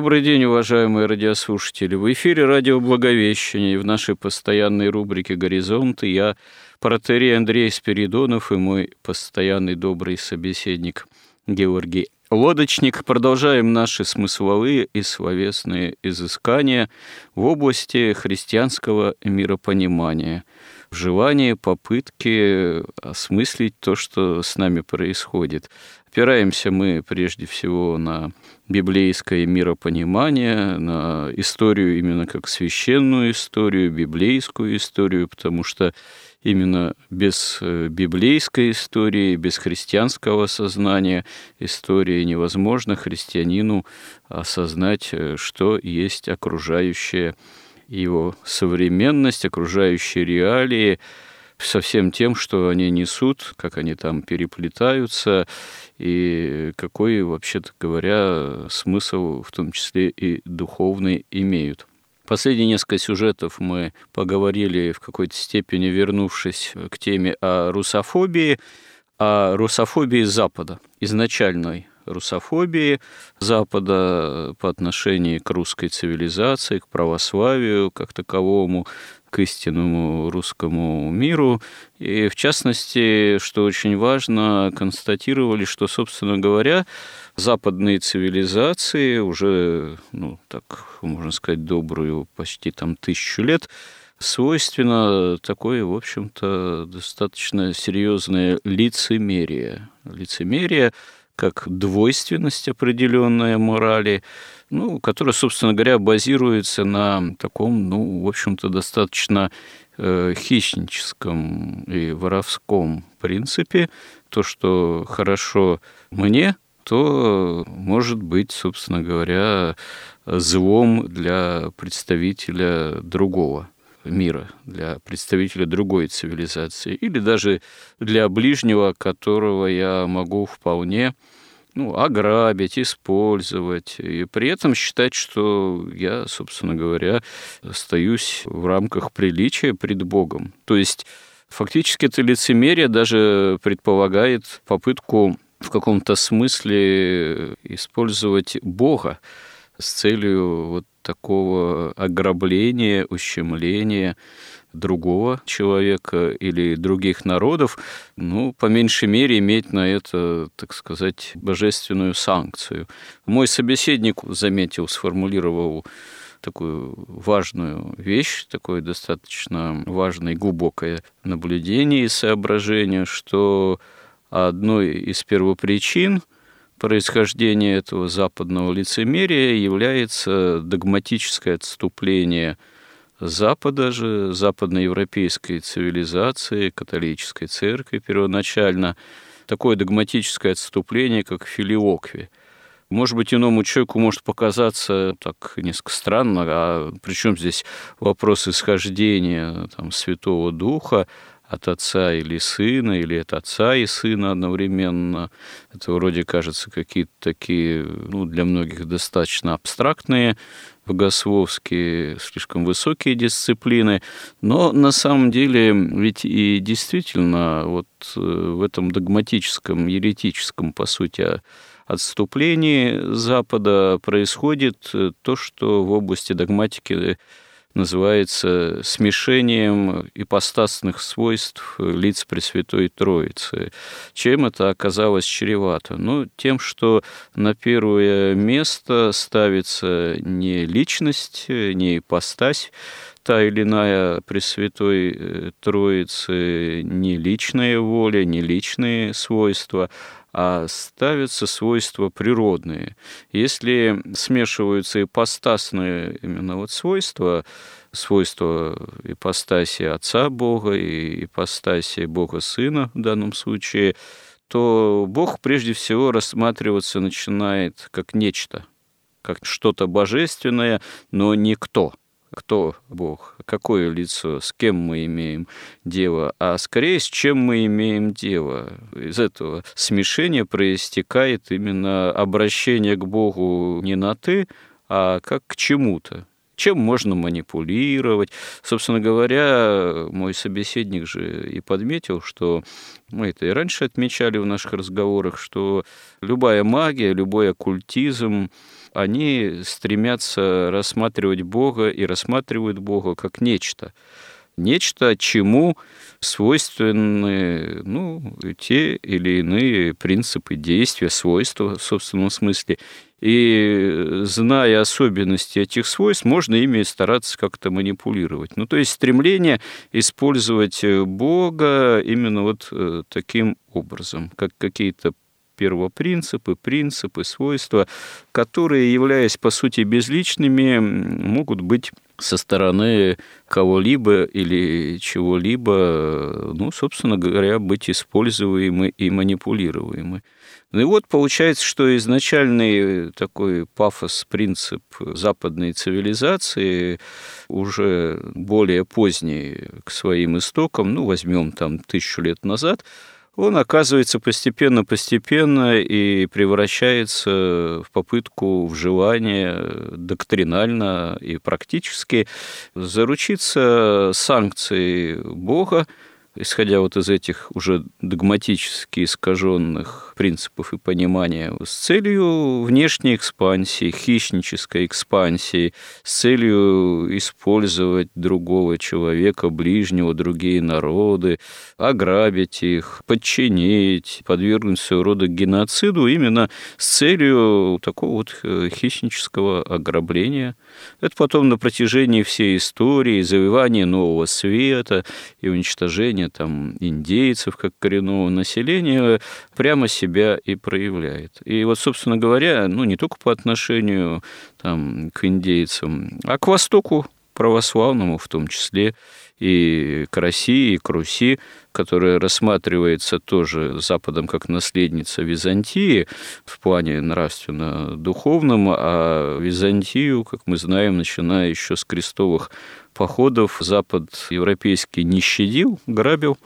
Добрый день, уважаемые радиослушатели. В эфире радио Благовещение. В нашей постоянной рубрике «Горизонты» я, протерей Андрей Спиридонов и мой постоянный добрый собеседник Георгий Лодочник. Продолжаем наши смысловые и словесные изыскания в области христианского миропонимания – в желании, попытки осмыслить то, что с нами происходит. Опираемся мы прежде всего на библейское миропонимание, на историю именно как священную историю, библейскую историю, потому что именно без э, библейской истории, без христианского сознания истории невозможно христианину осознать, э, что есть окружающее его современность, окружающие реалии, со всем тем, что они несут, как они там переплетаются, и какой, вообще-то говоря, смысл, в том числе и духовный, имеют. Последние несколько сюжетов мы поговорили в какой-то степени, вернувшись к теме о русофобии, о русофобии Запада, изначальной русофобии Запада по отношению к русской цивилизации, к православию как таковому, к истинному русскому миру. И, в частности, что очень важно, констатировали, что, собственно говоря, западные цивилизации уже, ну, так можно сказать, добрую почти там тысячу лет, свойственно такое, в общем-то, достаточно серьезное лицемерие. Лицемерие как двойственность определенная морали, ну, которая, собственно говоря, базируется на таком, ну, в общем-то, достаточно э, хищническом и воровском принципе. То, что хорошо мне, то может быть, собственно говоря, злом для представителя другого мира, для представителя другой цивилизации, или даже для ближнего, которого я могу вполне ну, ограбить, использовать, и при этом считать, что я, собственно говоря, остаюсь в рамках приличия пред Богом. То есть фактически это лицемерие даже предполагает попытку в каком-то смысле использовать Бога с целью вот такого ограбления, ущемления другого человека или других народов, ну, по меньшей мере, иметь на это, так сказать, божественную санкцию. Мой собеседник заметил, сформулировал такую важную вещь, такое достаточно важное и глубокое наблюдение и соображение, что одной из первопричин происхождения этого западного лицемерия является догматическое отступление – Запада же, западноевропейской цивилизации, католической церкви первоначально, такое догматическое отступление, как филиокви. Может быть, иному человеку может показаться так несколько странно, а причем здесь вопрос исхождения там, Святого Духа, от отца или сына, или от отца и сына одновременно. Это вроде кажется какие-то такие, ну, для многих достаточно абстрактные богословские, слишком высокие дисциплины, но на самом деле ведь и действительно вот э, в этом догматическом, еретическом, по сути, отступлении Запада происходит э, то, что в области догматики называется смешением ипостасных свойств лиц Пресвятой Троицы. Чем это оказалось чревато? Ну, тем, что на первое место ставится не личность, не ипостась, та или иная Пресвятой э, Троицы не личная воля, не личные свойства, а ставятся свойства природные. Если смешиваются ипостасные именно вот свойства, свойства ипостаси Отца Бога и ипостаси Бога Сына в данном случае, то Бог прежде всего рассматриваться начинает как нечто, как что-то божественное, но не кто – кто Бог, какое лицо, с кем мы имеем дело, а скорее с чем мы имеем дело. Из этого смешения проистекает именно обращение к Богу не на «ты», а как к чему-то чем можно манипулировать. Собственно говоря, мой собеседник же и подметил, что мы это и раньше отмечали в наших разговорах, что любая магия, любой оккультизм, они стремятся рассматривать Бога и рассматривают Бога как нечто. Нечто, чему свойственны ну, те или иные принципы действия, свойства в собственном смысле. И зная особенности этих свойств, можно ими стараться как-то манипулировать. Ну, то есть стремление использовать Бога именно вот э, таким образом, как какие-то первопринципы, принципы, свойства, которые, являясь по сути безличными, могут быть со стороны кого-либо или чего-либо, ну, собственно говоря, быть используемы и манипулируемы. Ну и вот получается, что изначальный такой пафос, принцип западной цивилизации, уже более поздний к своим истокам, ну, возьмем там тысячу лет назад, он оказывается постепенно-постепенно и превращается в попытку вживания доктринально и практически заручиться санкцией Бога, исходя вот из этих уже догматически искаженных принципов и понимания, с целью внешней экспансии, хищнической экспансии, с целью использовать другого человека, ближнего, другие народы, ограбить их, подчинить, подвергнуть своего рода геноциду именно с целью такого вот э, хищнического ограбления. Это потом на протяжении всей истории, завоевания Нового Света и уничтожения населения, там, индейцев как коренного населения, прямо себя и проявляет. И вот, собственно говоря, ну, не только по отношению там, к индейцам, а к Востоку православному в том числе, и к России, и к Руси, которая рассматривается тоже Западом как наследница Византии в плане нравственно-духовном, а Византию, как мы знаем, начиная еще с крестовых походов Запад европейский не щадил, грабил,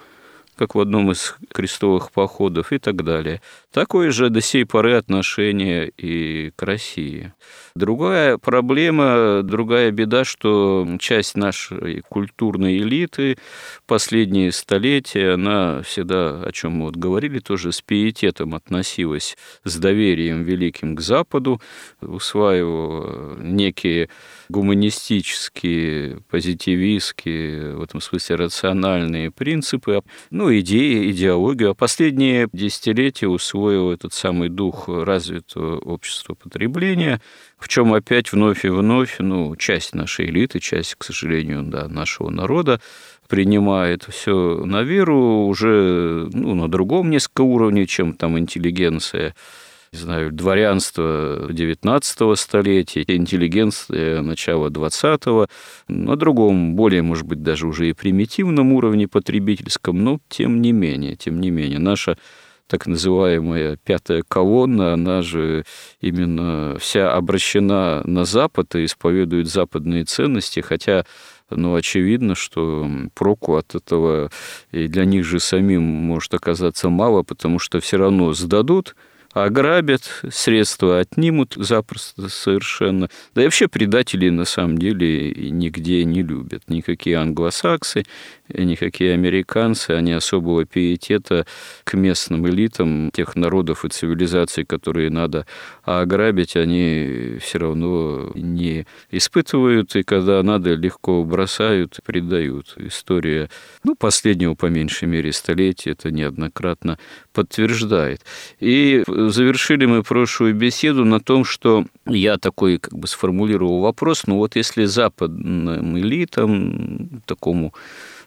как в одном из крестовых походов и так далее. Такое же до сей поры отношение и к России. Другая проблема, другая беда, что часть нашей культурной элиты последние столетия, она всегда, о чем мы вот говорили, тоже с пиететом относилась, с доверием великим к Западу, усваивала некие гуманистические, позитивистские, в этом смысле рациональные принципы, ну, идеи, идеологию. А последние десятилетия усвоил этот самый дух развитого общества потребления, в чем опять вновь и вновь, ну, часть нашей элиты, часть, к сожалению, да, нашего народа принимает все на веру уже ну, на другом несколько уровне, чем там интеллигенция не знаю, дворянство XIX столетия, интеллигенция начала XX, на другом, более, может быть, даже уже и примитивном уровне потребительском, но тем не менее, тем не менее, наша так называемая пятая колонна, она же именно вся обращена на Запад и исповедует западные ценности, хотя ну, очевидно, что проку от этого и для них же самим может оказаться мало, потому что все равно сдадут, ограбят, средства отнимут запросто совершенно. Да и вообще предателей на самом деле нигде не любят. Никакие англосаксы, никакие американцы, они особого пиетета к местным элитам тех народов и цивилизаций, которые надо ограбить, они все равно не испытывают, и когда надо, легко бросают, предают. История, ну, последнего, по меньшей мере, столетия это неоднократно подтверждает. И завершили мы прошлую беседу на том, что я такой как бы сформулировал вопрос, ну вот если западным элитам, такому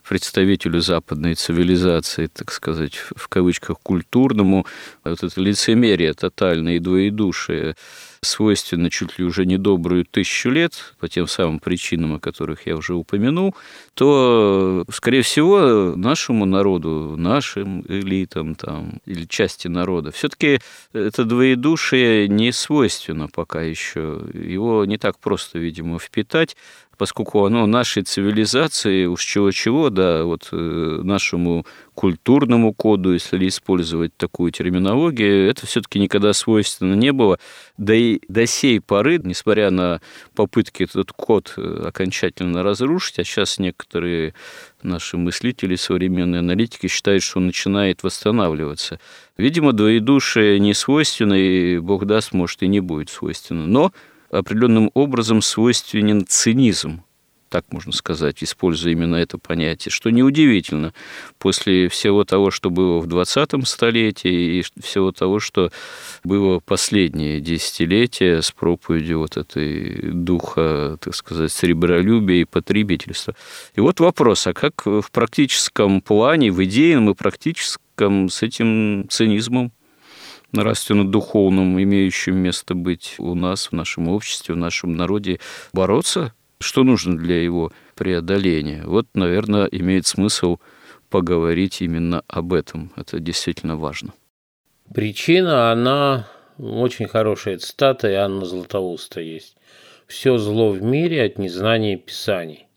представителю западной цивилизации, так сказать, в кавычках, культурному, вот это лицемерие тотальное и двоедушие, свойственно чуть ли уже недобрую тысячу лет, по тем самым причинам, о которых я уже упомянул, то, скорее всего, нашему народу, нашим элитам там, или части народа, все таки это двоедушие не свойственно пока еще. Его не так просто, видимо, впитать поскольку оно нашей цивилизации, уж чего-чего, да, вот э, нашему культурному коду, если использовать такую терминологию, это все-таки никогда свойственно не было. Да и до сей поры, несмотря на попытки этот код э, окончательно разрушить, а сейчас некоторые наши мыслители, современные аналитики считают, что он начинает восстанавливаться. Видимо, двоедушие не свойственно, и Бог даст, может, и не будет свойственно. Но определенным образом свойственен цинизм, так можно сказать, используя именно это понятие, что неудивительно после всего того, что было в 20-м столетии и всего того, что было последние десятилетия с проповедью вот этой духа, так сказать, сребролюбия и потребительства. И вот вопрос, а как в практическом плане, в идейном и практическом с этим цинизмом нравственно-духовном, имеющем место быть у нас, в нашем обществе, в нашем народе, бороться? Что нужно для его преодоления? Вот, наверное, имеет смысл поговорить именно об этом. Это действительно важно. Причина, она очень хорошая цитата, и Анна Златоуста есть. «Все зло в мире от незнания Писаний».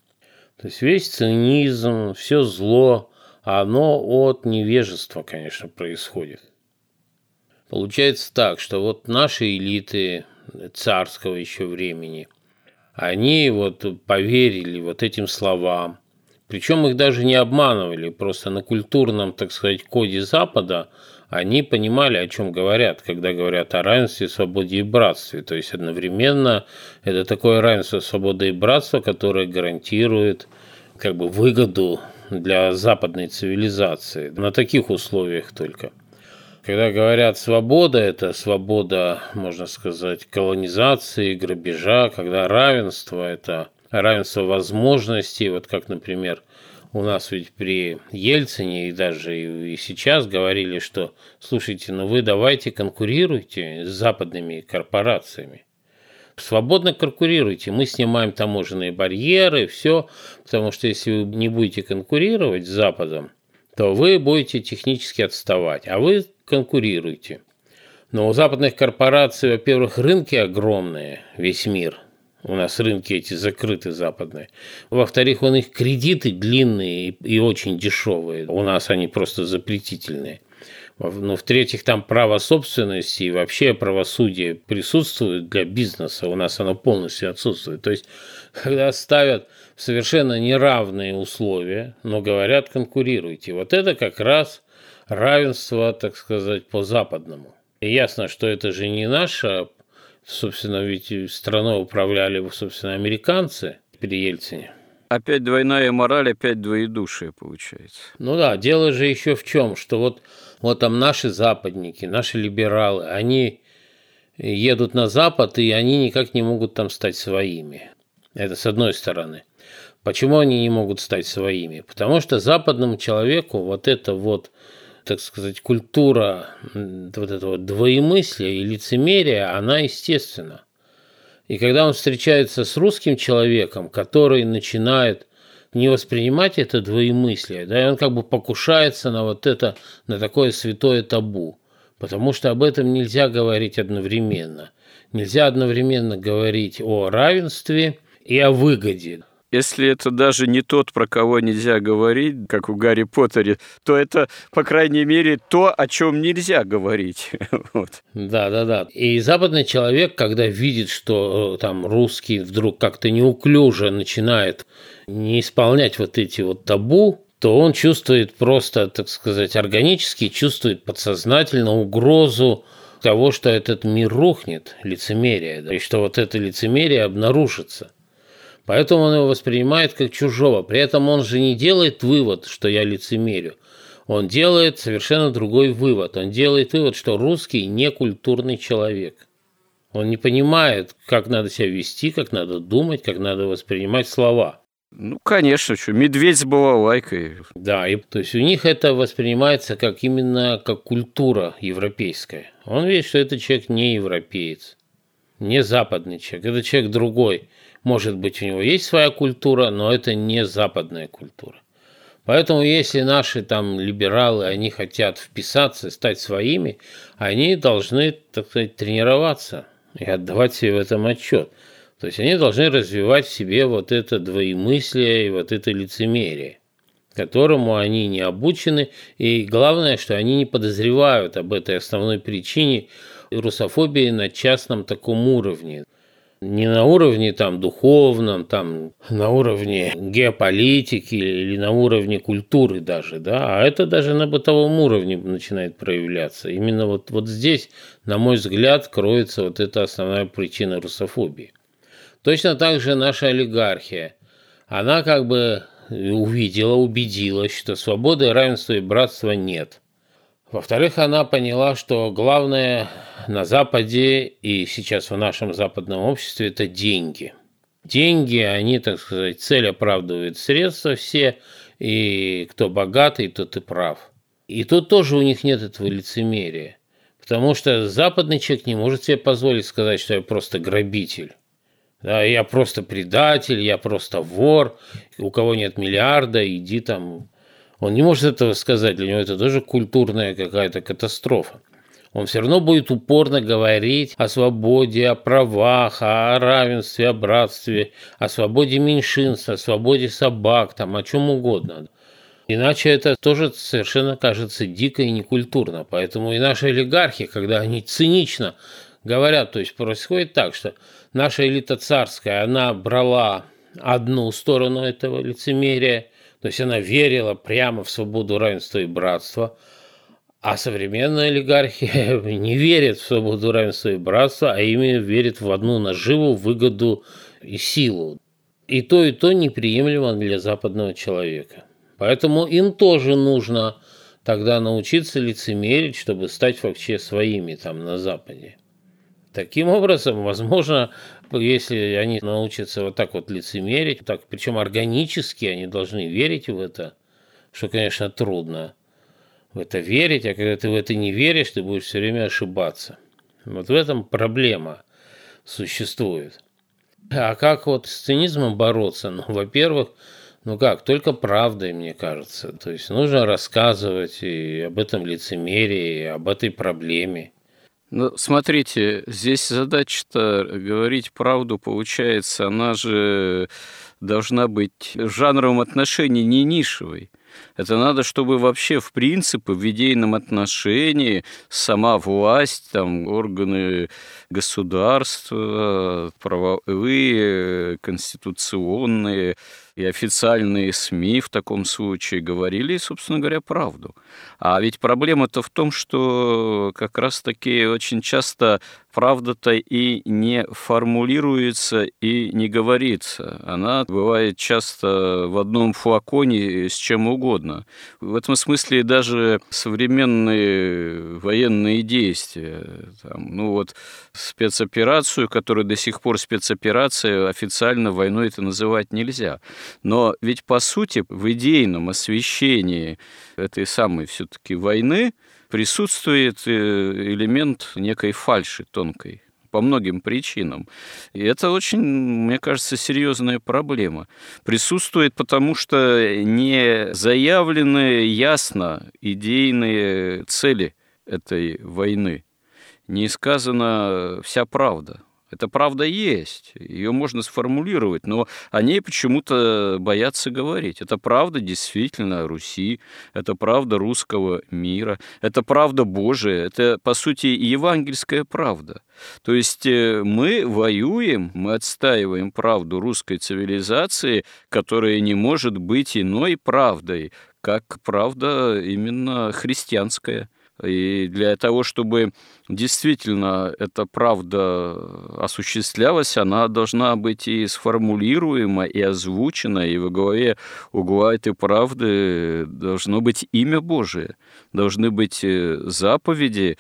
То есть весь цинизм, все зло, оно от невежества, конечно, происходит. Получается так, что вот наши элиты царского еще времени, они вот поверили вот этим словам, причем их даже не обманывали, просто на культурном, так сказать, коде Запада они понимали, о чем говорят, когда говорят о равенстве, свободе и братстве. То есть одновременно это такое равенство, свобода и братство, которое гарантирует как бы выгоду для западной цивилизации. На таких условиях только. Когда говорят свобода, это свобода, можно сказать, колонизации, грабежа, когда равенство – это равенство возможностей, вот как, например, у нас ведь при Ельцине и даже и сейчас говорили, что, слушайте, ну вы давайте конкурируйте с западными корпорациями. Свободно конкурируйте, мы снимаем таможенные барьеры, все, потому что если вы не будете конкурировать с Западом, то вы будете технически отставать, а вы конкурируете. Но у западных корпораций, во-первых, рынки огромные, весь мир. У нас рынки эти закрыты западные. Во-вторых, у них кредиты длинные и очень дешевые. У нас они просто запретительные. Ну, в-третьих, там право собственности и вообще правосудие присутствует для бизнеса. У нас оно полностью отсутствует. То есть, когда ставят совершенно неравные условия, но говорят, конкурируйте. Вот это как раз равенство, так сказать, по-западному. И ясно, что это же не наша, собственно, ведь страной управляли, собственно, американцы при Ельцине. Опять двойная мораль, опять двоедушие получается. Ну да, дело же еще в чем, что вот, вот там наши западники, наши либералы, они едут на Запад, и они никак не могут там стать своими. Это с одной стороны. Почему они не могут стать своими? Потому что западному человеку вот это вот, так сказать, культура вот этого двоемыслия и лицемерия, она естественна. И когда он встречается с русским человеком, который начинает не воспринимать это двоемыслие, да, и он как бы покушается на вот это, на такое святое табу, потому что об этом нельзя говорить одновременно. Нельзя одновременно говорить о равенстве и о выгоде. Если это даже не тот, про кого нельзя говорить, как у Гарри Поттере, то это, по крайней мере, то, о чем нельзя говорить. вот. Да, да, да. И западный человек, когда видит, что э, там русский вдруг как-то неуклюже начинает не исполнять вот эти вот табу, то он чувствует просто, так сказать, органически, чувствует подсознательно угрозу того, что этот мир рухнет, лицемерие, да, и что вот это лицемерие обнаружится – Поэтому он его воспринимает как чужого. При этом он же не делает вывод, что я лицемерю. Он делает совершенно другой вывод. Он делает вывод, что русский не культурный человек. Он не понимает, как надо себя вести, как надо думать, как надо воспринимать слова. Ну, конечно, что, медведь с балалайкой. Да, и, то есть у них это воспринимается как именно как культура европейская. Он видит, что этот человек не европеец, не западный человек, это человек другой. Может быть, у него есть своя культура, но это не западная культура. Поэтому если наши там либералы, они хотят вписаться, стать своими, они должны, так сказать, тренироваться и отдавать себе в этом отчет. То есть они должны развивать в себе вот это двоемыслие и вот это лицемерие, которому они не обучены. И главное, что они не подозревают об этой основной причине русофобии на частном таком уровне не на уровне там духовном, там на уровне геополитики или на уровне культуры даже, да, а это даже на бытовом уровне начинает проявляться. Именно вот, вот здесь, на мой взгляд, кроется вот эта основная причина русофобии. Точно так же наша олигархия. Она как бы увидела, убедилась, что свободы, равенства и братства нет. Во-вторых, она поняла, что главное на Западе и сейчас в нашем западном обществе – это деньги. Деньги, они, так сказать, цель оправдывают средства все, и кто богатый, тот и прав. И тут тоже у них нет этого лицемерия. Потому что западный человек не может себе позволить сказать, что я просто грабитель. Да, я просто предатель, я просто вор, у кого нет миллиарда, иди там он не может этого сказать, для него это тоже культурная какая-то катастрофа. Он все равно будет упорно говорить о свободе, о правах, о равенстве, о братстве, о свободе меньшинств, о свободе собак, там, о чем угодно. Иначе это тоже совершенно кажется дико и некультурно. Поэтому и наши олигархи, когда они цинично говорят, то есть происходит так, что наша элита царская, она брала одну сторону этого лицемерия – то есть она верила прямо в свободу, равенство и братство. А современная олигархия не верит в свободу, равенство и братство, а именно верит в одну наживу, выгоду и силу. И то, и то неприемлемо для западного человека. Поэтому им тоже нужно тогда научиться лицемерить, чтобы стать вообще своими там на Западе. Таким образом, возможно, если они научатся вот так вот лицемерить, так, причем органически они должны верить в это, что, конечно, трудно в это верить, а когда ты в это не веришь, ты будешь все время ошибаться. Вот в этом проблема существует. А как вот с цинизмом бороться? Ну, во-первых, ну как, только правдой, мне кажется. То есть нужно рассказывать и об этом лицемерии, и об этой проблеме. Ну, смотрите, здесь задача-то говорить правду, получается, она же должна быть в жанровом отношении не нишевой. Это надо, чтобы вообще, в принципе, в идейном отношении сама власть, там, органы государства, правовые, конституционные, и официальные СМИ в таком случае говорили, собственно говоря, правду. А ведь проблема-то в том, что как раз-таки очень часто правда-то и не формулируется и не говорится. Она бывает часто в одном флаконе с чем угодно. В этом смысле даже современные военные действия, там, ну вот спецоперацию, которая до сих пор спецоперация, официально войной это называть нельзя. Но ведь по сути в идейном освещении этой самой все-таки войны присутствует э, элемент некой фальши тонкой по многим причинам. И это очень, мне кажется, серьезная проблема. Присутствует потому, что не заявлены ясно идейные цели этой войны. Не сказана вся правда. Эта правда есть, ее можно сформулировать, но о ней почему-то боятся говорить. Это правда действительно Руси, это правда русского мира, это правда Божия, это, по сути, евангельская правда. То есть э, мы воюем, мы отстаиваем правду русской цивилизации, которая не может быть иной правдой, как правда именно христианская. И для того, чтобы действительно эта правда осуществлялась, она должна быть и сформулируема, и озвучена, и во главе угла этой правды должно быть имя Божие, должны быть э, заповеди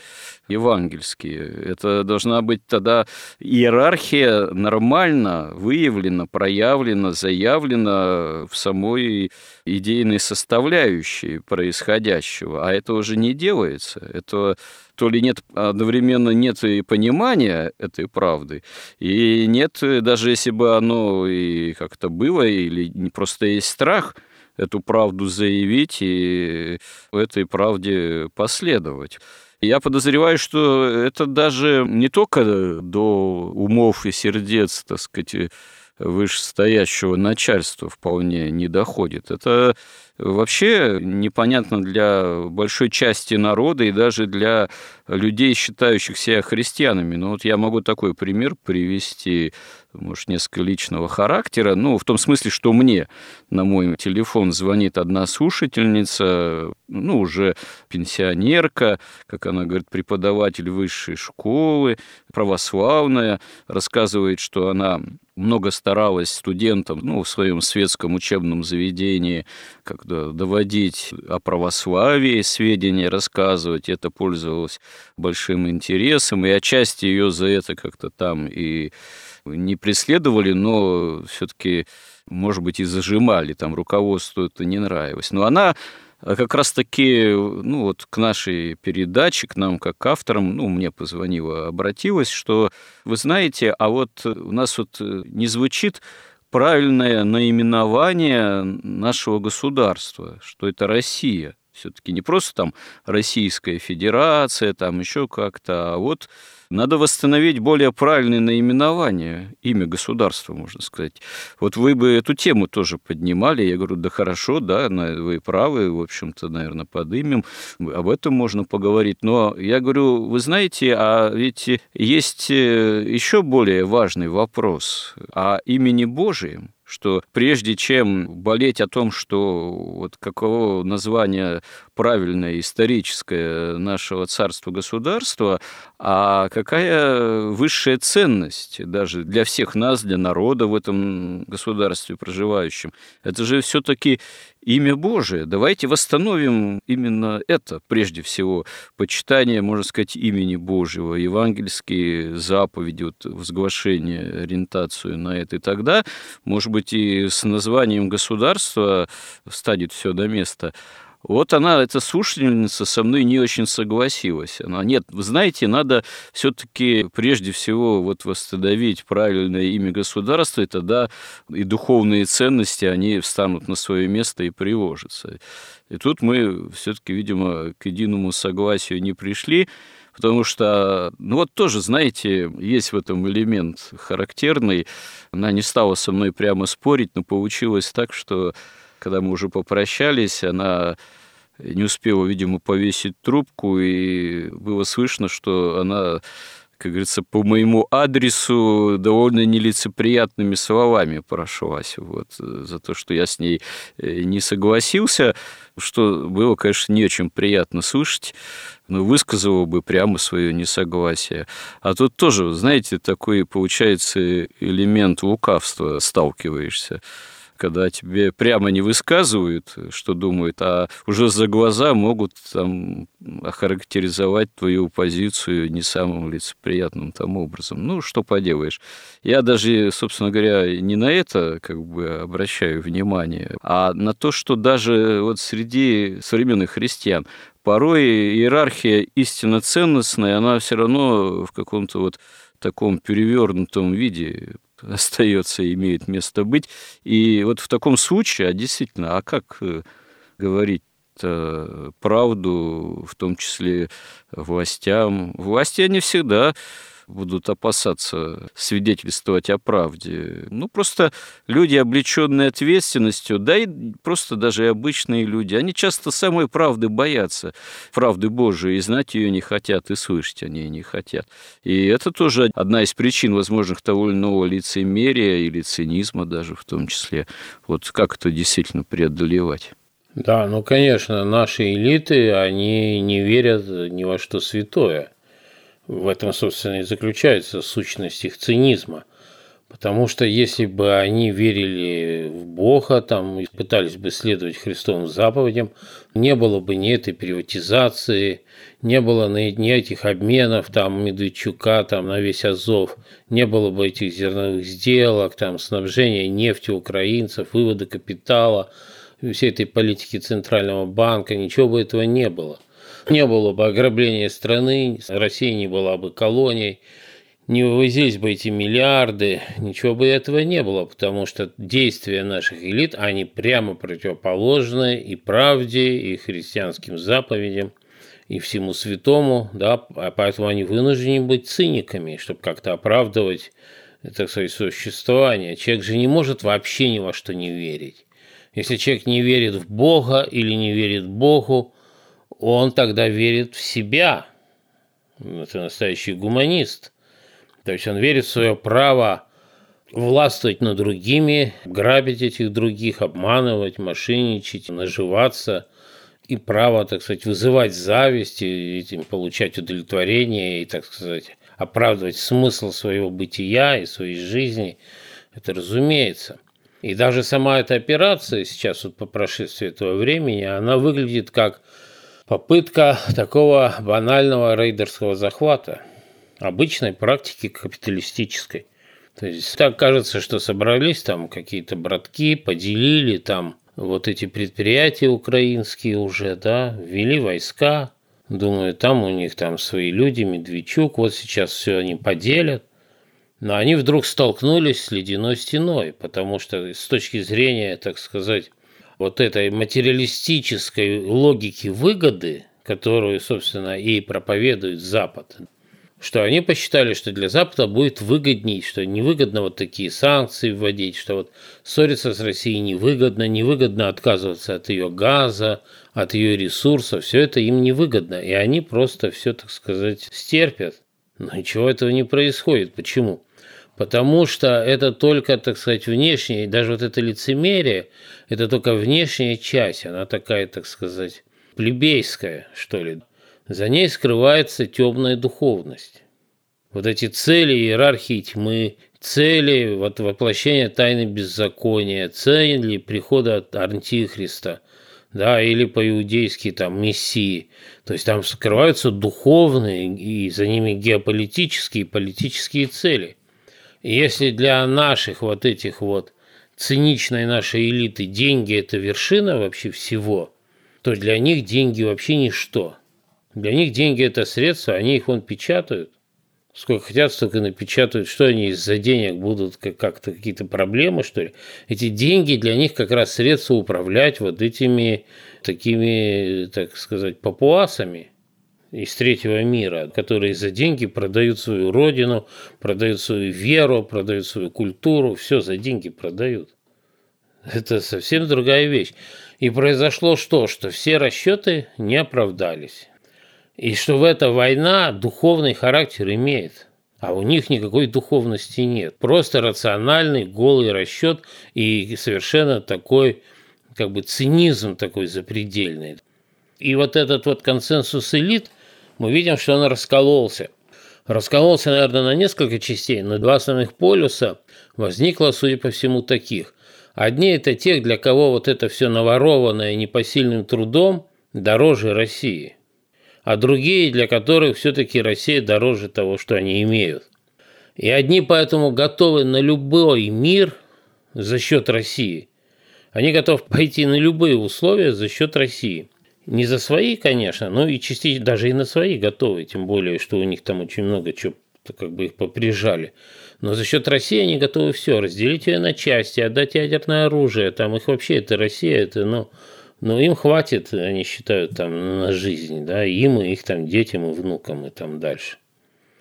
евангельские. Это должна быть тогда иерархия нормально выявлена, проявлена, заявлена в самой идейной составляющей происходящего, а это уже не делается. Это то ли нет одновременно нет и понимания этой правды, и нет, даже если бы оно и как-то было, или просто есть страх эту правду заявить и в этой правде последовать. Я подозреваю, что это даже не только до умов и сердец, так сказать, вышестоящего начальства вполне не доходит. Это вообще непонятно для большой части народа и даже для людей, считающих себя христианами. Но вот я могу такой пример привести, может, несколько личного характера, ну, в том смысле, что мне на мой телефон звонит одна слушательница, ну, уже пенсионерка, как она говорит, преподаватель высшей школы, православная, рассказывает, что она много старалась студентам ну, в своем светском учебном заведении как-то доводить о православии сведения, рассказывать. Это пользовалось большим интересом, и отчасти ее за это как-то там и не преследовали, но все-таки, может быть, и зажимали, там руководству это не нравилось. Но она как раз-таки ну, вот к нашей передаче, к нам как авторам, ну, мне позвонила, обратилась, что, вы знаете, а вот у нас вот не звучит правильное наименование нашего государства, что это Россия. Все-таки не просто там Российская Федерация, там еще как-то, а вот надо восстановить более правильное наименование, имя государства, можно сказать. Вот вы бы эту тему тоже поднимали. Я говорю, да хорошо, да, вы правы, в общем-то, наверное, подымем. Об этом можно поговорить. Но я говорю, вы знаете, а ведь есть э, еще более важный вопрос о имени Божием что прежде чем болеть о том, что вот каково название правильное историческое нашего царства-государства, а какая высшая ценность даже для всех нас, для народа в этом государстве проживающем. Это же все-таки имя Божие. Давайте восстановим именно это, прежде всего, почитание, можно сказать, имени Божьего, евангельские заповеди, вот, возглашение, ориентацию на это. И тогда, может быть, и с названием государства станет все до места. Вот она, эта слушательница, со мной не очень согласилась. Она, нет, вы знаете, надо все-таки прежде всего вот восстановить правильное имя государства, и тогда и духовные ценности, они встанут на свое место и приложатся. И тут мы все-таки, видимо, к единому согласию не пришли, потому что, ну вот тоже, знаете, есть в этом элемент характерный. Она не стала со мной прямо спорить, но получилось так, что когда мы уже попрощались, она не успела, видимо, повесить трубку, и было слышно, что она как говорится, по моему адресу довольно нелицеприятными словами прошлась вот, за то, что я с ней э, не согласился, что было, конечно, не очень приятно слышать, но высказала бы прямо свое несогласие. А тут тоже, знаете, такой получается элемент лукавства сталкиваешься когда тебе прямо не высказывают, что думают, а уже за глаза могут там охарактеризовать твою позицию не самым лицеприятным там образом. Ну, что поделаешь. Я даже, собственно говоря, не на это как бы обращаю внимание, а на то, что даже вот среди современных христиан порой иерархия истинно ценностная, она все равно в каком-то вот таком перевернутом виде остается имеет место быть. И вот в таком случае, а действительно, а как э, говорить правду, в том числе властям. Власти они всегда будут опасаться свидетельствовать о правде. Ну, просто люди, облеченные ответственностью, да и просто даже обычные люди, они часто самой правды боятся, правды Божией, и знать ее не хотят, и слышать о ней не хотят. И это тоже одна из причин возможных того или иного лицемерия или цинизма даже в том числе. Вот как это действительно преодолевать? Да, ну, конечно, наши элиты, они не верят ни во что святое. В этом, собственно, и заключается сущность их цинизма. Потому что если бы они верили в Бога там, и пытались бы следовать Христовым заповедям, не было бы ни этой приватизации, не было ни этих обменов там Медведчука там, на весь Азов, не было бы этих зерновых сделок, там, снабжения нефтью украинцев, вывода капитала, всей этой политики Центрального банка, ничего бы этого не было. Не было бы ограбления страны, Россия не была бы колонией, не вывозились бы эти миллиарды, ничего бы этого не было, потому что действия наших элит, они прямо противоположны и правде, и христианским заповедям, и всему святому, да, а поэтому они вынуждены быть циниками, чтобы как-то оправдывать, так сказать, существование. Человек же не может вообще ни во что не верить. Если человек не верит в Бога или не верит Богу, он тогда верит в себя. Это настоящий гуманист – то есть он верит в свое право властвовать над другими, грабить этих других, обманывать, мошенничать, наживаться и право, так сказать, вызывать зависть и этим получать удовлетворение и, так сказать, оправдывать смысл своего бытия и своей жизни. Это разумеется. И даже сама эта операция сейчас, вот по прошествии этого времени, она выглядит как попытка такого банального рейдерского захвата – обычной практики капиталистической. То есть так кажется, что собрались там какие-то братки, поделили там вот эти предприятия украинские уже, да, ввели войска, думаю, там у них там свои люди, Медведчук, вот сейчас все они поделят. Но они вдруг столкнулись с ледяной стеной, потому что с точки зрения, так сказать, вот этой материалистической логики выгоды, которую, собственно, и проповедует Запад, что они посчитали, что для Запада будет выгодней, что невыгодно вот такие санкции вводить, что вот ссориться с Россией невыгодно, невыгодно отказываться от ее газа, от ее ресурсов, все это им невыгодно, и они просто все, так сказать, стерпят. Но ничего этого не происходит. Почему? Потому что это только, так сказать, внешнее, даже вот это лицемерие, это только внешняя часть, она такая, так сказать, плебейская, что ли. За ней скрывается темная духовность. Вот эти цели иерархии тьмы, цели вот, воплощения тайны беззакония, цели прихода Антихриста, да, или по-иудейски там мессии. То есть там скрываются духовные и за ними геополитические и политические цели. Если для наших вот этих вот циничной нашей элиты деньги – это вершина вообще всего, то для них деньги вообще ничто – для них деньги – это средства, они их вон печатают. Сколько хотят, столько напечатают. Что они из-за денег будут как-то какие-то проблемы, что ли? Эти деньги для них как раз средства управлять вот этими такими, так сказать, папуасами из третьего мира, которые за деньги продают свою родину, продают свою веру, продают свою культуру, все за деньги продают. Это совсем другая вещь. И произошло что? Что все расчеты не оправдались. И что в эта война духовный характер имеет. А у них никакой духовности нет. Просто рациональный, голый расчет и совершенно такой, как бы цинизм такой запредельный. И вот этот вот консенсус элит, мы видим, что он раскололся. Раскололся, наверное, на несколько частей, но два основных полюса возникло, судя по всему, таких. Одни – это тех, для кого вот это все наворованное непосильным трудом дороже России – а другие, для которых все-таки Россия дороже того, что они имеют. И одни поэтому готовы на любой мир за счет России. Они готовы пойти на любые условия за счет России. Не за свои, конечно, но и частично даже и на свои готовы, тем более, что у них там очень много чего как бы их поприжали. Но за счет России они готовы все, разделить ее на части, отдать ядерное оружие. Там их вообще, это Россия, это, ну, но им хватит, они считают, там, на жизнь, да, им и их там детям и внукам и там дальше.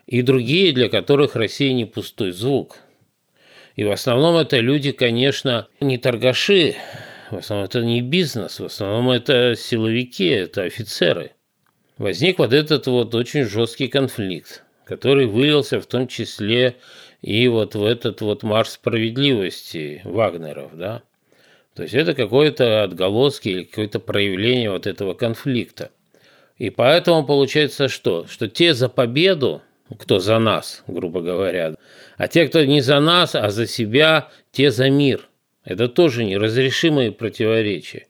И другие, для которых Россия не пустой звук. И в основном это люди, конечно, не торгаши, в основном это не бизнес, в основном это силовики, это офицеры. Возник вот этот вот очень жесткий конфликт, который вылился в том числе и вот в этот вот марш справедливости Вагнеров, да, То есть это какое-то отголоски или какое-то проявление вот этого конфликта. И поэтому получается что? Что те за победу, кто за нас, грубо говоря, а те, кто не за нас, а за себя, те за мир. Это тоже неразрешимые противоречия.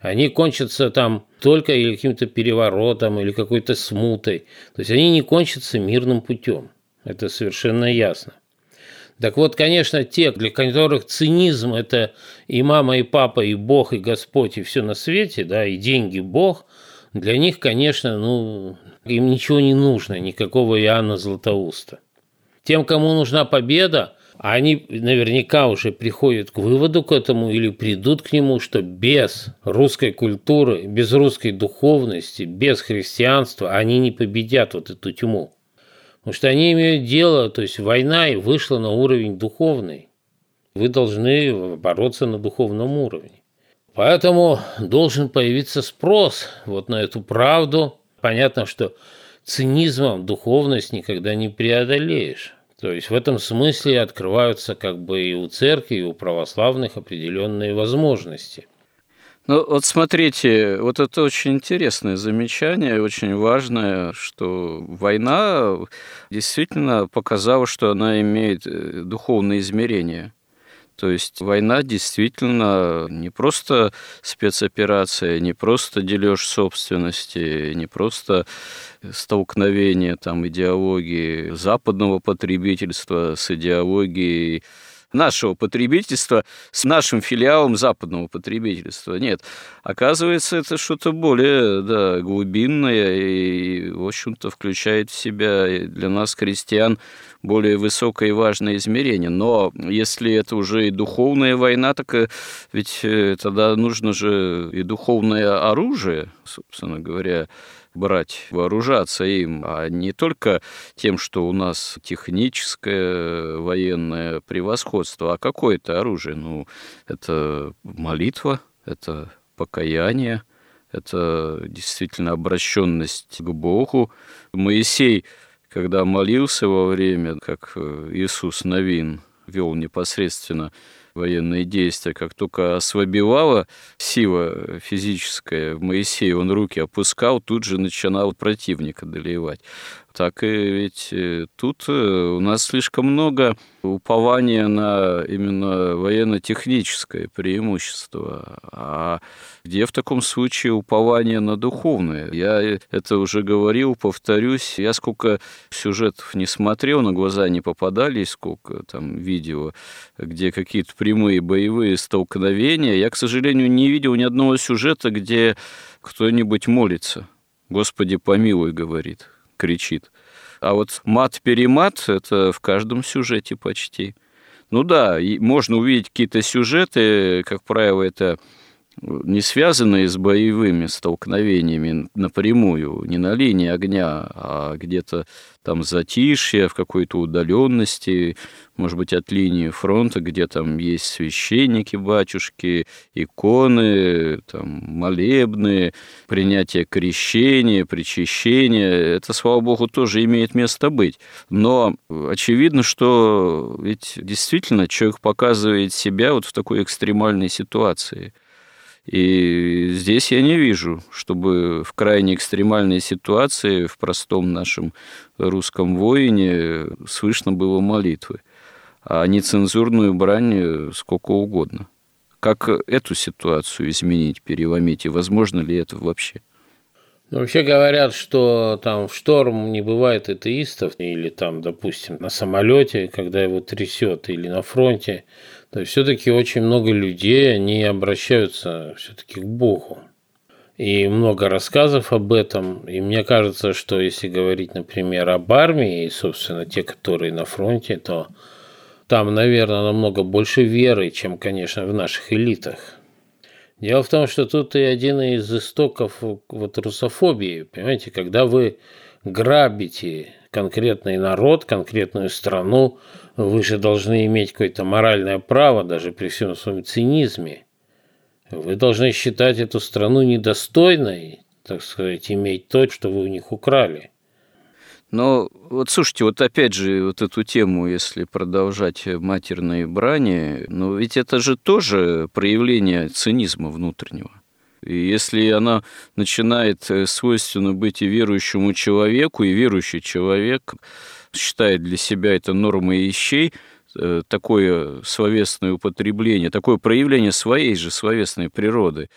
Они кончатся там только или каким-то переворотом, или какой-то смутой. То есть они не кончатся мирным путем. Это совершенно ясно. Так вот, конечно, те, для которых цинизм – это и мама, и папа, и Бог, и Господь, и все на свете, да, и деньги – Бог, для них, конечно, ну, им ничего не нужно, никакого Иоанна Златоуста. Тем, кому нужна победа, они наверняка уже приходят к выводу к этому или придут к нему, что без русской культуры, без русской духовности, без христианства они не победят вот эту тьму. Потому что они имеют дело, то есть война и вышла на уровень духовный. Вы должны бороться на духовном уровне. Поэтому должен появиться спрос вот на эту правду. Понятно, что цинизмом духовность никогда не преодолеешь. То есть в этом смысле открываются как бы и у церкви, и у православных определенные возможности – ну, вот смотрите, вот это очень интересное замечание, очень важное, что война действительно показала, что она имеет э, духовное измерение. То есть война действительно не просто спецоперация, не просто дележ собственности, не просто столкновение там, идеологии западного потребительства с идеологией нашего потребительства с нашим филиалом западного потребительства. Нет, оказывается, это что-то более да, глубинное и, в общем-то, включает в себя для нас, крестьян, более высокое и важное измерение. Но если это уже и духовная война, так э, ведь э, тогда нужно же и духовное оружие, собственно говоря, брать, вооружаться им, а не только тем, что у нас техническое военное превосходство, а какое-то оружие. Ну, это молитва, это покаяние, это действительно обращенность к Богу. Моисей, когда молился во время, как Иисус Новин вел непосредственно военные действия. Как только ослабевала сила физическая в Моисее, он руки опускал, тут же начинал противника доливать так и ведь э, тут э, у нас слишком много упования на именно военно-техническое преимущество. А где в таком случае упование на духовное? Я это уже говорил, повторюсь. Я сколько сюжетов не смотрел, на глаза не попадались, сколько там видео, где какие-то прямые боевые столкновения. Я, к сожалению, не видел ни одного сюжета, где кто-нибудь молится. Господи, помилуй, говорит кричит. А вот мат-перемат – это в каждом сюжете почти. Ну да, можно увидеть какие-то сюжеты, как правило, это не связанные с боевыми столкновениями напрямую, не на линии огня, а где-то там затишье, в какой-то удаленности, может быть, от линии фронта, где там есть священники, батюшки, иконы, там, молебны, принятие крещения, причащения. Это, слава богу, тоже имеет место быть. Но очевидно, что ведь действительно человек показывает себя вот в такой экстремальной ситуации – и здесь я не вижу, чтобы в крайне экстремальной ситуации, в простом нашем русском воине слышно было молитвы, а нецензурную брань сколько угодно. Как эту ситуацию изменить, переломить, и возможно ли это вообще? Ну, вообще говорят, что там в шторм не бывает атеистов, или там, допустим, на самолете, когда его трясет, или на фронте, то есть все-таки очень много людей, они обращаются все-таки к Богу. И много рассказов об этом. И мне кажется, что если говорить, например, об армии, и, собственно, те, которые на фронте, то там, наверное, намного больше веры, чем, конечно, в наших элитах. Дело в том, что тут и один из истоков вот русофобии. Понимаете, когда вы грабите конкретный народ, конкретную страну, вы же должны иметь какое-то моральное право, даже при всем своем цинизме. Вы должны считать эту страну недостойной, так сказать, иметь то, что вы у них украли. Но вот слушайте, вот опять же, вот эту тему, если продолжать матерной брани, ну ведь это же тоже проявление цинизма внутреннего. И если она начинает э, свойственно быть и верующему человеку, и верующий человек считает для себя это нормой вещей, э, такое словесное употребление, такое проявление своей же словесной природы,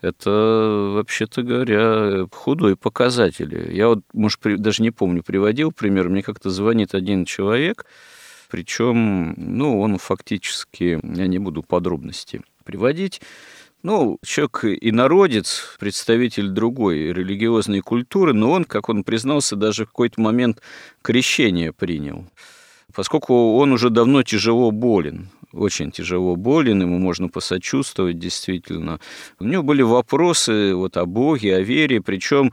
это, вообще-то говоря, худой показатель. Я вот, может, даже не помню, приводил пример, мне как-то звонит один человек, причем, ну, он фактически, я не буду подробности приводить, ну, человек и народец, представитель другой религиозной культуры, но он, как он признался, даже в какой-то момент крещение принял, поскольку он уже давно тяжело болен очень тяжело болен, ему можно посочувствовать действительно. У него были вопросы вот о Боге, о вере, причем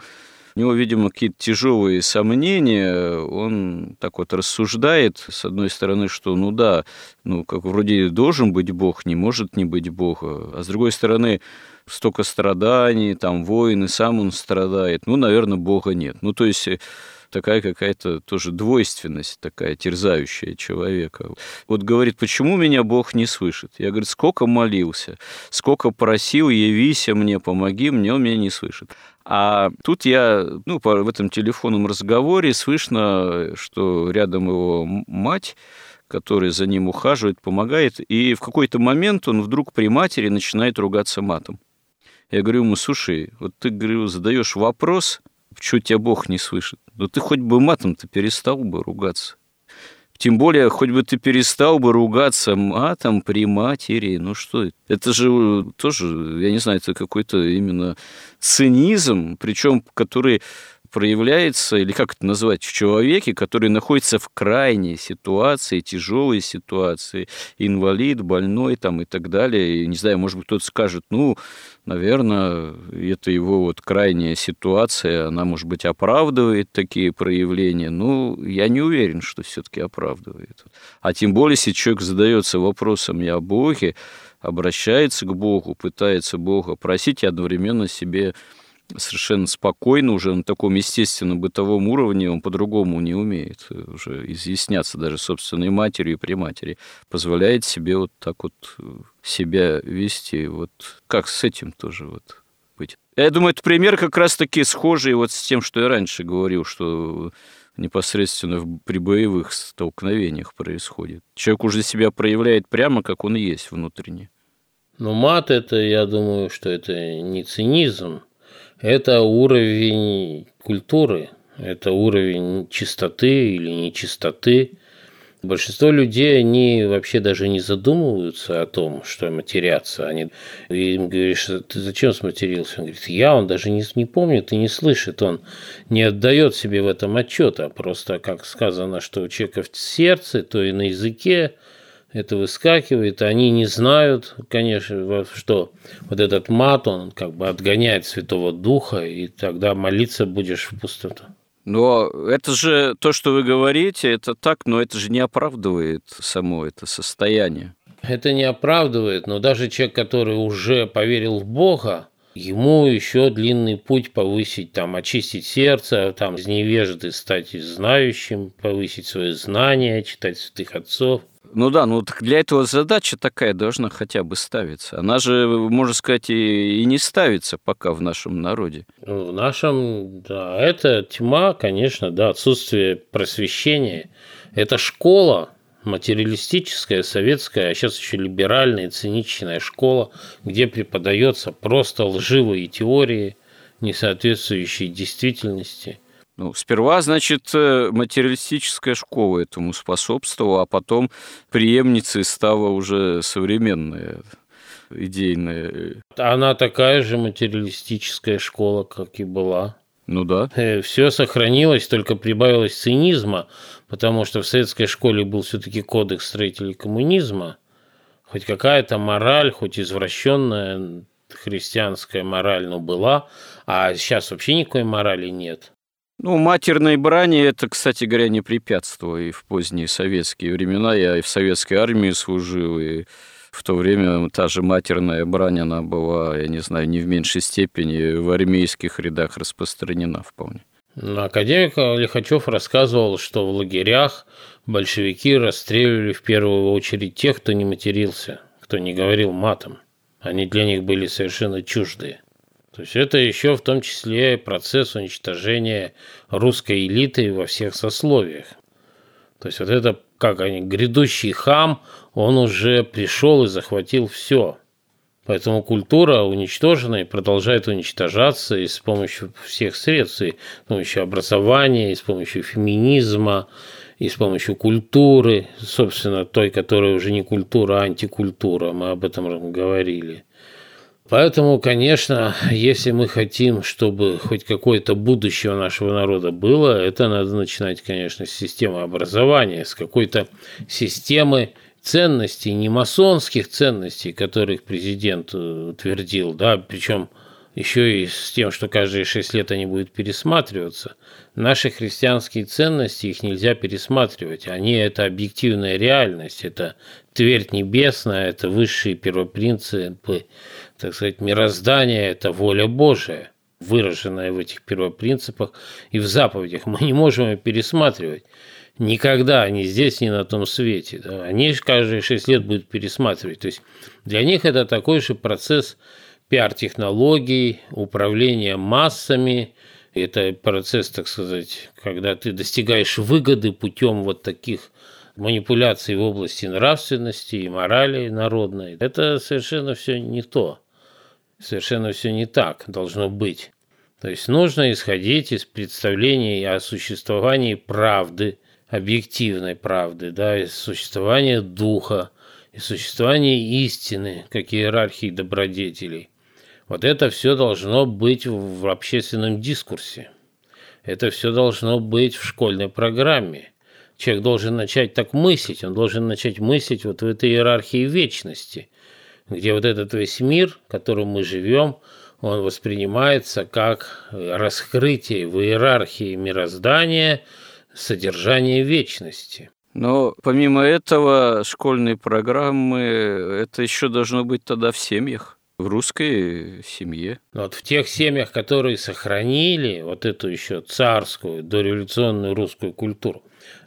у него, видимо, какие-то тяжелые сомнения. Он так вот рассуждает, с одной стороны, что, ну да, ну как вроде должен быть Бог, не может не быть Бога. А с другой стороны, столько страданий, там войны, сам он страдает. Ну, наверное, Бога нет. Ну, то есть такая какая-то тоже двойственность такая, терзающая человека. Вот говорит, почему меня Бог не слышит? Я, говорю, сколько молился, сколько просил, явись мне, помоги мне, он меня не слышит. А тут я, ну, в этом телефонном разговоре слышно, что рядом его мать, которая за ним ухаживает, помогает, и в какой-то момент он вдруг при матери начинает ругаться матом. Я говорю ему, слушай, вот ты, говорю, задаешь вопрос, Почему тебя Бог не слышит? Ну ты хоть бы матом-то перестал бы ругаться. Тем более, хоть бы ты перестал бы ругаться матом при матери. Ну что? Это же тоже, я не знаю, это какой-то именно цинизм, причем который проявляется, или как это назвать, в человеке, который находится в крайней ситуации, тяжелой ситуации, инвалид, больной там и так далее. И, не знаю, может быть, кто-то скажет, ну, наверное, это его вот крайняя ситуация, она, может быть, оправдывает такие проявления. Ну, я не уверен, что все-таки оправдывает. А тем более, если человек задается вопросом о Боге, обращается к Богу, пытается Бога просить и одновременно себе совершенно спокойно, уже на таком естественном бытовом уровне, он по-другому не умеет уже изъясняться даже собственной матерью и при матери, позволяет себе вот так вот э, себя вести. Вот как с этим тоже вот быть? Я думаю, это пример как раз-таки схожий вот с тем, что я раньше говорил, что непосредственно при боевых столкновениях происходит. Человек уже себя проявляет прямо, как он есть внутренне. Но мат это, я думаю, что это не цинизм, это уровень культуры, это уровень чистоты или нечистоты. Большинство людей, они вообще даже не задумываются о том, что матерятся. Они им говоришь, ты зачем сматерился? Он говорит, я, он даже не, не помнит и не слышит, он не отдает себе в этом отчета. Просто, как сказано, что у человека в сердце, то и на языке это выскакивает, они не знают, конечно, что вот этот мат, он как бы отгоняет Святого Духа, и тогда молиться будешь в пустоту. Но это же то, что вы говорите, это так, но это же не оправдывает само это состояние. Это не оправдывает, но даже человек, который уже поверил в Бога, ему еще длинный путь повысить, там, очистить сердце, там, из невежды стать знающим, повысить свои знания, читать святых отцов – ну да, ну для этого задача такая должна хотя бы ставиться. Она же, можно сказать, и, и не ставится пока в нашем народе. Ну, в нашем, да, это тьма, конечно, да, отсутствие просвещения. Это школа материалистическая, советская, а сейчас еще либеральная, циничная школа, где преподается просто лживые теории, не соответствующие действительности. Ну, сперва, значит, э, материалистическая школа этому способствовала, а потом преемницей стала уже современная идейная. Она такая же материалистическая школа, как и была. Ну да. Э, Все сохранилось, только прибавилось цинизма, потому что в советской школе был все-таки кодекс строителей коммунизма. Хоть какая-то мораль, хоть извращенная христианская мораль, но была, а сейчас вообще никакой морали нет. Ну, матерной брани это, кстати говоря, не препятствовало и в поздние советские времена. Я и в советской армии служил, и в то время та же матерная брань, она была, я не знаю, не в меньшей степени в армейских рядах распространена вполне. Академик Лихачев рассказывал, что в лагерях большевики расстреливали в первую очередь тех, кто не матерился, кто не говорил матом. Они для них были совершенно чуждые. То есть это еще в том числе процесс уничтожения русской элиты во всех сословиях. То есть вот это, как они, грядущий хам, он уже пришел и захватил все. Поэтому культура уничтожена и продолжает уничтожаться и с помощью всех средств, и с помощью образования, и с помощью феминизма, и с помощью культуры, собственно, той, которая уже не культура, а антикультура, мы об этом говорили. Поэтому, конечно, если мы хотим, чтобы хоть какое-то будущее у нашего народа было, это надо начинать, конечно, с системы образования, с какой-то системы ценностей, не масонских ценностей, которых президент э, утвердил, да, причем еще и с тем, что каждые шесть лет они будут пересматриваться. Наши христианские ценности, их нельзя пересматривать. Они – это объективная реальность, это твердь небесная, это высшие первопринципы, так сказать, мироздания, это воля Божия, выраженная в этих первопринципах и в заповедях. Мы не можем ее пересматривать. Никогда, ни здесь, ни на том свете. Они каждые шесть лет будут пересматривать. То есть для них это такой же процесс пиар-технологий, управления массами. Это процесс, так сказать, когда ты достигаешь выгоды путем вот таких манипуляций в области нравственности и морали народной. Это совершенно все не то. Совершенно все не так должно быть. То есть нужно исходить из представлений о существовании правды, объективной правды, да, из существования духа, из существования истины, как иерархии добродетелей. Вот это все должно быть в общественном дискурсе. Это все должно быть в школьной программе. Человек должен начать так мыслить, он должен начать мыслить вот в этой иерархии вечности, где вот этот весь мир, в котором мы живем, он воспринимается как раскрытие в иерархии мироздания – содержание вечности. Но помимо этого, школьные программы, это еще должно быть тогда в семьях в русской семье. Вот в тех семьях, которые сохранили вот эту еще царскую, дореволюционную русскую культуру,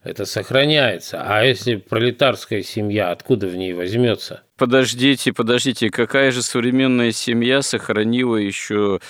это сохраняется. А если пролетарская семья, откуда в ней возьмется? Подождите, подождите, какая же современная семья сохранила еще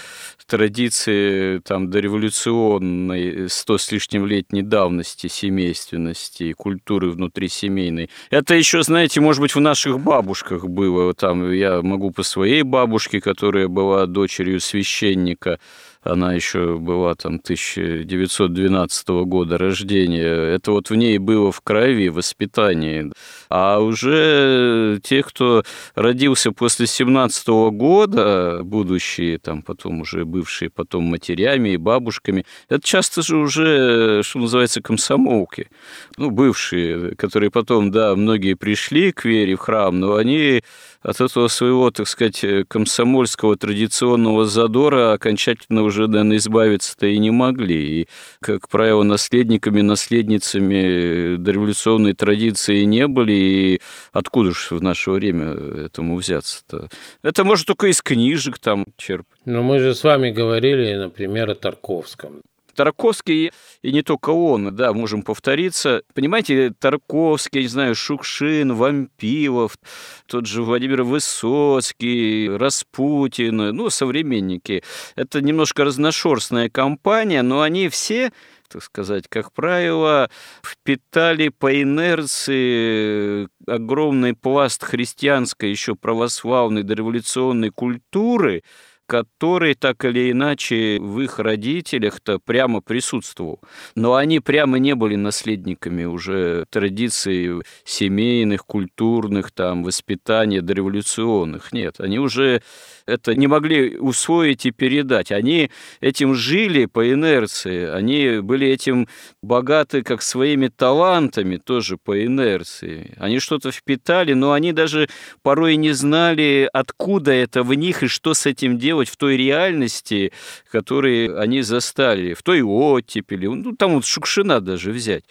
традиции там дореволюционной, сто с лишним летней давности, семейственности, культуры внутрисемейной. Это еще, знаете, может быть, в наших бабушках было. Там я могу по своей бабушке, которая была дочерью священника, она еще была там 1912 года рождения. Это вот в ней было в крови, воспитание. А уже те, кто родился после 17 года, будущие там потом уже бывшие потом матерями и бабушками, это часто же уже, что называется, комсомолки. Ну, бывшие, которые потом, да, многие пришли к вере в храм, но они от этого своего, так сказать, комсомольского традиционного задора окончательно уже, наверное, избавиться-то и не могли. И, как правило, наследниками, наследницами дореволюционной традиции не были, и откуда же в наше время этому взяться-то? Это может только из книжек там черпать. Но мы же с вами говорили, например, о Тарковском. Тарковский, и не только он, да, можем повториться. Понимаете, Тарковский, не знаю, Шукшин, Вампилов, тот же Владимир Высоцкий, Распутин, ну, современники. Это немножко разношерстная компания, но они все так сказать, как правило, впитали по инерции огромный пласт христианской, еще православной дореволюционной культуры, который так или иначе в их родителях-то прямо присутствовал. Но они прямо не были наследниками уже традиций семейных, культурных, там, воспитания дореволюционных. Нет, они уже это не могли усвоить и передать. Они этим жили по инерции, они были этим богаты как своими талантами, тоже по инерции. Они что-то впитали, но они даже порой не знали, откуда это в них и что с этим делать делать в той реальности, которой они застали, в той оттепели. Ну, там вот Шукшина даже взять.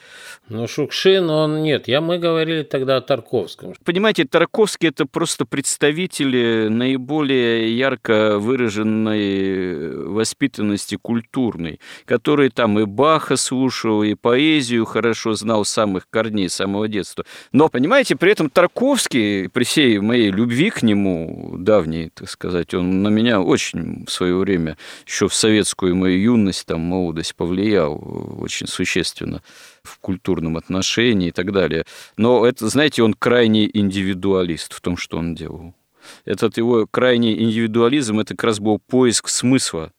Ну, Шукшин, он нет. Я, мы говорили тогда о Тарковском. Понимаете, Тарковский – это просто представители наиболее ярко выраженной воспитанности культурной, который там и Баха слушал, и поэзию хорошо знал с самых корней, с самого детства. Но, понимаете, при этом Тарковский, при всей моей любви к нему, давней, так сказать, он на меня очень в свое время, еще в советскую мою юность, там, молодость повлиял очень существенно в культурном отношении и так далее. Но это, знаете, он крайний индивидуалист в том, что он делал. Этот его крайний индивидуализм – это как раз был поиск смысла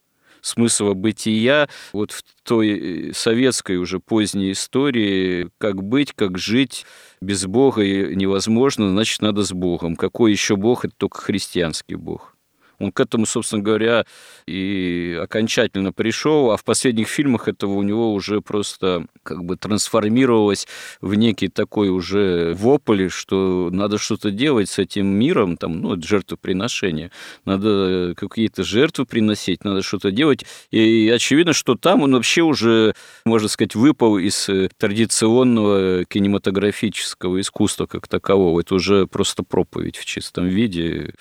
смысла бытия вот в той советской уже поздней истории, как быть, как жить без Бога невозможно, значит, надо с Богом. Какой еще Бог? Это только христианский Бог. Он к этому, собственно говоря, и окончательно пришел, а в последних фильмах этого у него уже просто как бы трансформировалось в некий такой уже вопль, что надо что-то делать с этим миром, там, ну, это жертвоприношение, надо какие-то жертвы приносить, надо что-то делать. И очевидно, что там он вообще уже, можно сказать, выпал из традиционного кинематографического искусства как такового. Это уже просто проповедь в чистом виде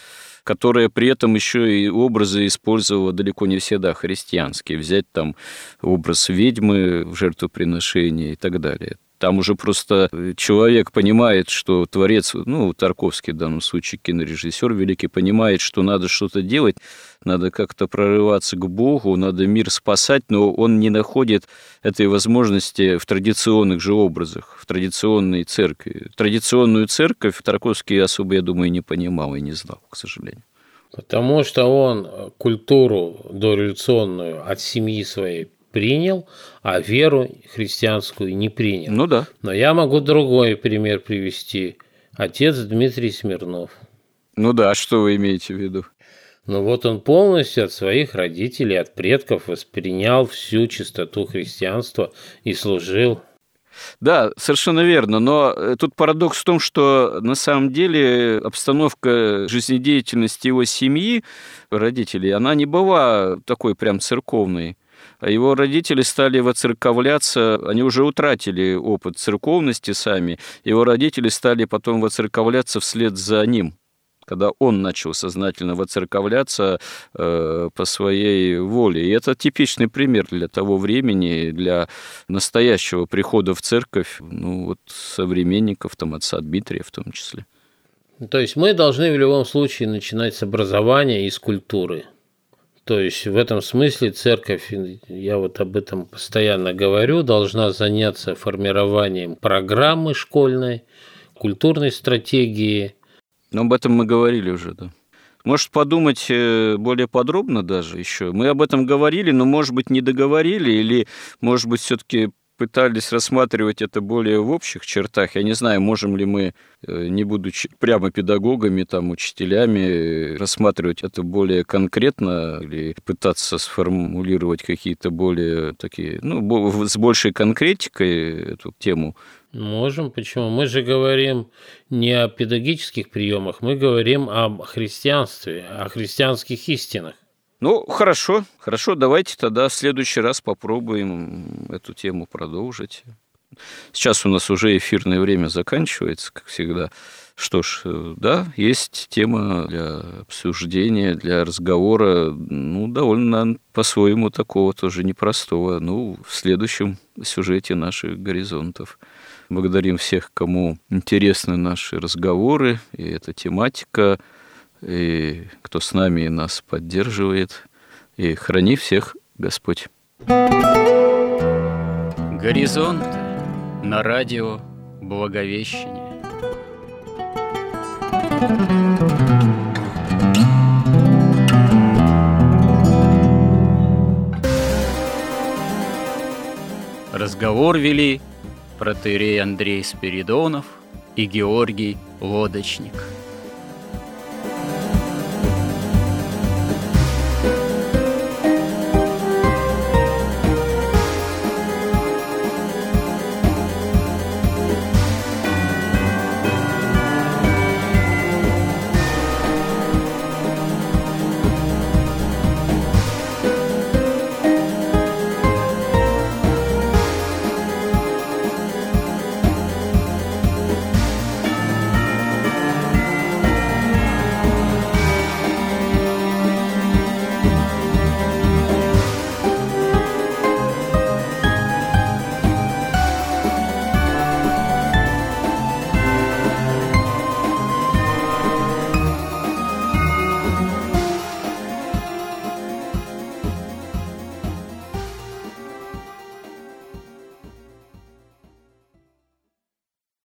которая при этом еще и образы использовала далеко не всегда христианские. Взять там образ ведьмы в жертвоприношении и так далее. Там уже просто человек понимает, что творец, ну, Тарковский в данном случае кинорежиссер великий, понимает, что надо что-то делать, надо как-то прорываться к Богу, надо мир спасать, но он не находит этой возможности в традиционных же образах, в традиционной церкви. Традиционную церковь Тарковский особо, я думаю, не понимал и не знал, к сожалению. Потому что он культуру дореволюционную от семьи своей принял, а веру христианскую не принял. Ну да. Но я могу другой пример привести. Отец Дмитрий Смирнов. Ну да, что вы имеете в виду? Ну вот он полностью от своих родителей, от предков воспринял всю чистоту христианства и служил да, совершенно верно. Но э, тут парадокс в том, что на самом деле обстановка жизнедеятельности его семьи, родителей, она не была такой прям церковной. А его родители стали воцерковляться, они уже утратили опыт церковности сами, его родители стали потом воцерковляться вслед за ним когда он начал сознательно воцерковляться э, по своей воле. И это типичный пример для того времени, для настоящего прихода в церковь, ну вот современников, там, отца Дмитрия в том числе. То есть мы должны в любом случае начинать с образования и с культуры. То есть в этом смысле церковь, я вот об этом постоянно говорю, должна заняться формированием программы школьной, культурной стратегии. Но об этом мы говорили уже, да. Может подумать э, более подробно даже еще. Мы об этом говорили, но, может быть, не договорили, или, может быть, все-таки пытались рассматривать это более в общих чертах. Я не знаю, можем ли мы, э, не будучи прямо педагогами, там, учителями, рассматривать это более конкретно или пытаться сформулировать какие-то более такие, ну, с большей конкретикой эту тему. Можем, почему? Мы же говорим не о педагогических приемах, мы говорим о христианстве, о христианских истинах. Ну, хорошо, хорошо, давайте тогда в следующий раз попробуем эту тему продолжить. Сейчас у нас уже эфирное время заканчивается, как всегда. Что ж, да, есть тема для обсуждения, для разговора, ну, довольно по-своему такого тоже непростого. Ну, в следующем сюжете наших горизонтов. Благодарим всех, кому интересны наши разговоры и эта тематика и кто с нами и нас поддерживает. И храни всех Господь. Горизонт на радио Благовещение. Разговор вели протерей Андрей Спиридонов и Георгий Лодочник.